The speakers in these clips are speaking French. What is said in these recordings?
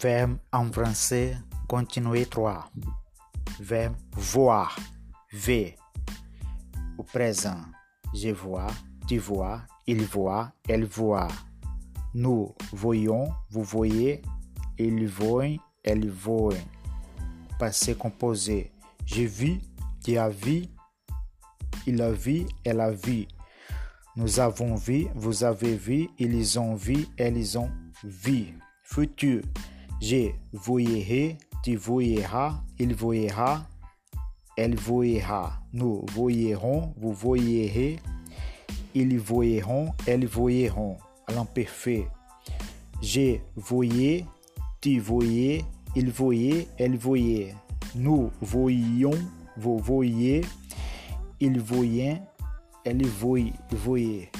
Verbe en français, continuer 3. Verbe voir, ver. Au présent, je vois, tu vois, il voit, elle voit. Nous voyons, vous voyez, ils voient, elle voit. Passé composé. J'ai vu, tu as vu, il a vu, elle a vu. Nous avons vu, vous avez vu, ils ont vu, elles ont vu. Futur. Je voyerai, tu voyeras, il voyera, elle voyera. Nous voyerons, vous voyerez, ils voyeront, elles voyeront. L'imparfait. Je voyais, tu voyais, il voyait, elle voyait. Nous voyions, vous voyez, il voyait, elle voyait.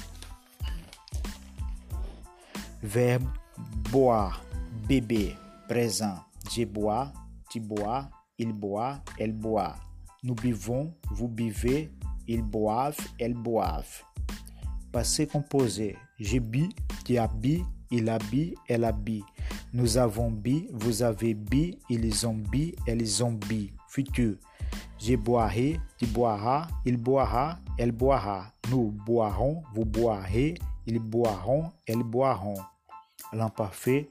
Verbe boire, bébé, présent. Je bois, tu bois, il boit, elle boit. Nous buvons, vous buvez, ils boivent, elles boivent. Passé composé. Je bu, tu as bu, il a bu, elle a bu. Nous avons bu, vous avez bu, ils ont bu, elles ont bu. Futur. Je boirai, tu boiras, il boira, elle boira. Nous boirons, vous boirez, ils boiront, elles boiront. L'imparfait.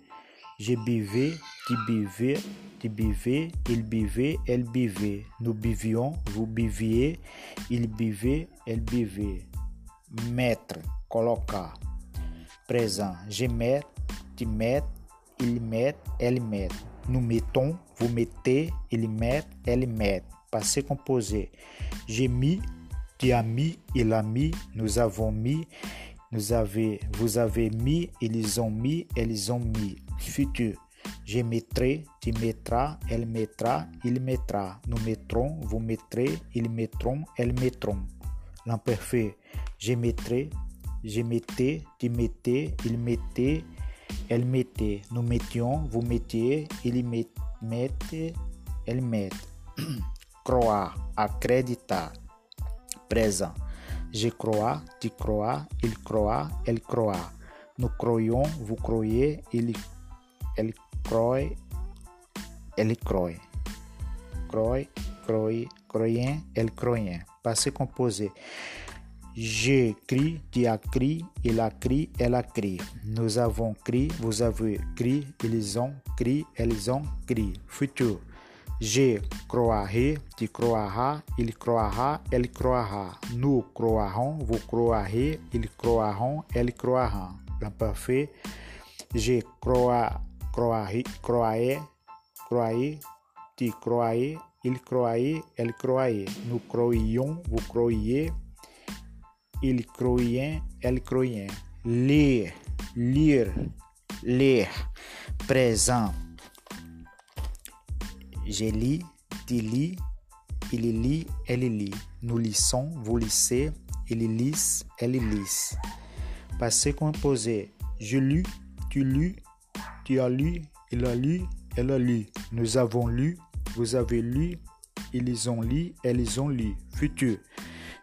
Je buvais, tu buvais, tu buvais, il buvait, elle buvait. Nous buvions, vous buviez, il buvait, elle buvait. Mettre, colocar. Présent. Je mets, tu mets, il met, elle met. Nous mettons, vous mettez, il met, elle met. Passé composé. J'ai mis, tu as mis, il a mis, nous avons mis, nous avez, vous avez mis, ils ont mis, elles ont mis. Futur. Je mettrai, tu mettras, elle mettra, il mettra. Nous mettrons, vous mettrez, ils mettront, elles mettront. L'imparfait. Je mettrai, je mettais, tu mettais, il mettait, elle mettait. Nous mettions, vous mettiez, ils mettent, elles mettent. Croire, acreditar. Présent. Je crois, tu crois, il croit, elle croit. Nous croyons, vous croyez, il, elle croit, elle croit. Croit, croit, croyant, elle croyant. Passé composé. J'ai crié, tu as crié, il a crié, elle a crié. Nous avons crié, vous avez crié, ils ont crié, elles ont crié. Futur. Je croirai, tu croiras, il croira, elle croira. Nous croirons, vous croirez, ils croiront, elles croiront. L'imparfait. Je crois, croirais, croyais, croyais, tu croyais, il croyait, elle croyait. Nous croyions, vous croyiez, il croyait, elle croyait. Lire, lire, lire. Présent. Je lis, tu lis, il lit, elle lit. Nous lisons, vous lisez, il lisent, elle lisent. Passé composé. Je lus, tu lus, tu as lu, il a lu, elle a lu. Nous avons lu, vous avez lu, ils ont lu, elles ont lu. Futur.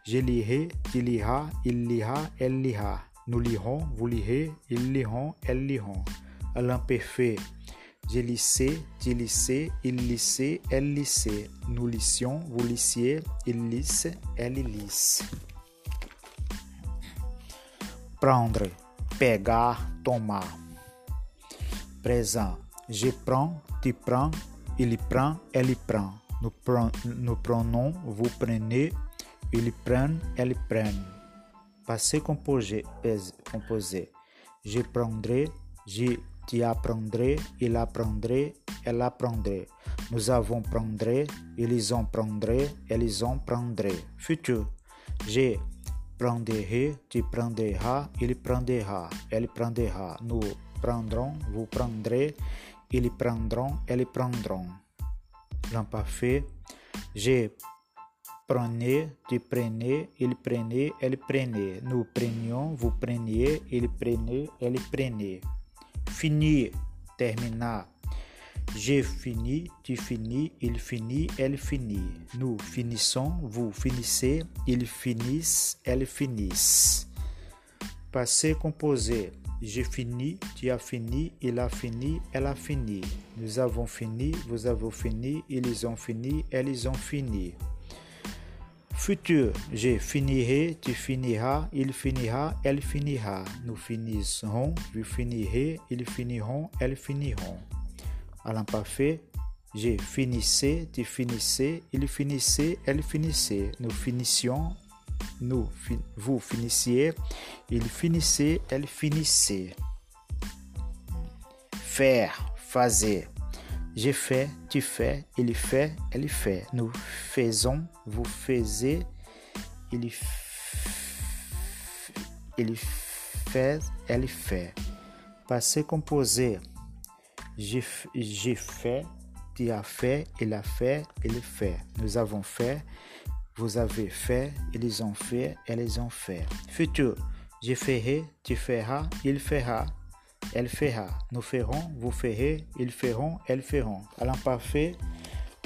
Je lirai, tu liras, il lira, elle lira. Nous lirons, vous lirez, ils liront, elles liront. À l'imparfait. Je lissais, tu lissais, il lissait, elle lissait. Nous lissions, vous lissiez, il lisse, elle lisse. Prendre, pegar, tomar. Présent. Je prends, tu prends, il prend, elle prend. Nous, prenons, nous prenons, vous prenez, ils prennent, elles prennent. Passé composé. composé. Je prendrai, je tu apprendrais, il apprendrait, elle apprendrait. Nous avons prendré, ils ont prendré, elles ont prendré. Futur. Je prendrai, tu prendras, il prendra, elle prendra. Nous prendrons, vous prendrez, ils prendront, elles prendront. L'imparfait. Je prenais, tu prenais, il prenait, elle prenait. Nous prenions, vous preniez, il prenait, elle prenait. Finir, terminar. J'ai fini, tu finis, il finit, elle finit. Nous finissons, vous finissez, ils finissent, elles finissent. Passé composé. J'ai fini, tu as fini, il a fini, elle a fini. Nous avons fini, vous avez fini, ils ont fini, elles ont fini. Futur, je finirai, tu finiras, il finira, elle finira. Nous finirons, vous finirez, ils finiront, elles finiront. À l'imparfait, je finissais, tu finissais, il finissait, elle finissait. Nous finissions, nous, vous finissiez, il finissait, elle finissait. Faire, fazer. J'ai fait, tu fais, il fait, elle fait. Nous faisons, vous faisiez, il, il fait, elle fait. Passé composé. J'ai fait, tu as fait, il a fait, il fait. Nous avons fait, vous avez fait, ils ont fait, elles ont fait. Futur, je ferai, tu feras, il fera, elle fera. Nous ferons, vous ferez, ils feront, elles feront. À l'imparfait,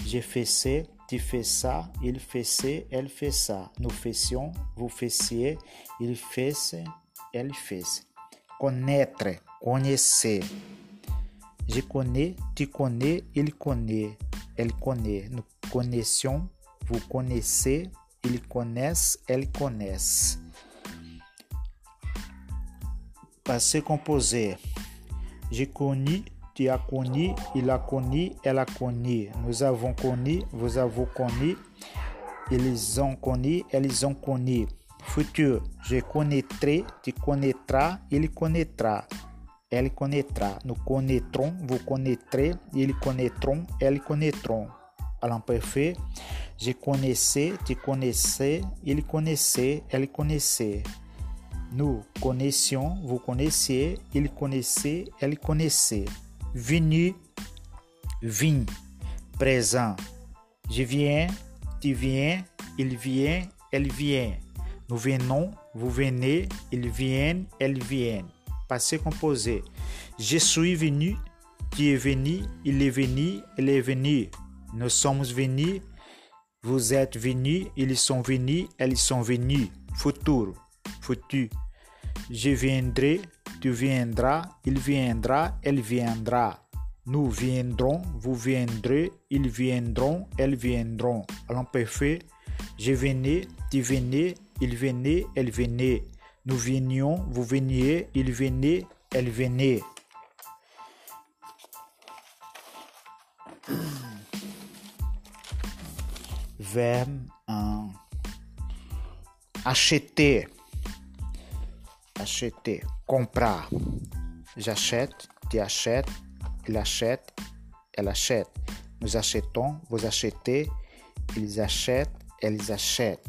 je faisais, tu fais ça, il faisait, elle fait ça. Nous faisions, vous faissiez, il faisait, elle faisait. Connaître, connaissez. Je connais, tu connais, il connaît, elle connaît. Nous connaissions, vous connaissez, ils connaissent, elles connaissent. Passé composé. J'ai connu, tu as connu, il a connu, elle a connu. Nous avons connu, vous avez connu, ils ont connu, elles ont connu. Futur, je connaîtrai, tu connaîtras, il connaîtra. Elle connaîtra. Nous connaîtrons, vous connaîtrez, ils connaîtront, elles connaîtront. À l'imparfait, je connaissais, tu connaissais, il connaissait, elle connaissait. Nous connaissions, vous connaissiez, il connaissait, elle connaissait. Venu, vin, présent. Je viens, tu viens, il vient, elle vient. Nous venons, vous venez, ils viennent, elles viennent passé composé. Je suis venu, tu es venu, il est venu, elle est venue. Nous sommes venus, vous êtes venus, ils sont venus, elles sont venues. Futur, futur. Je viendrai, tu viendras, il viendra, elle viendra. Nous viendrons, vous viendrez, ils viendront, elles viendront. À je venais, tu venais, il venait, elle venait. Nous venions, vous veniez, il venait, elle venait. Verbe 1. Acheter. Acheter. Comprar. J'achète, tu achètes, il achète, elle achète. Nous achetons, vous achetez, ils achètent, elles achètent.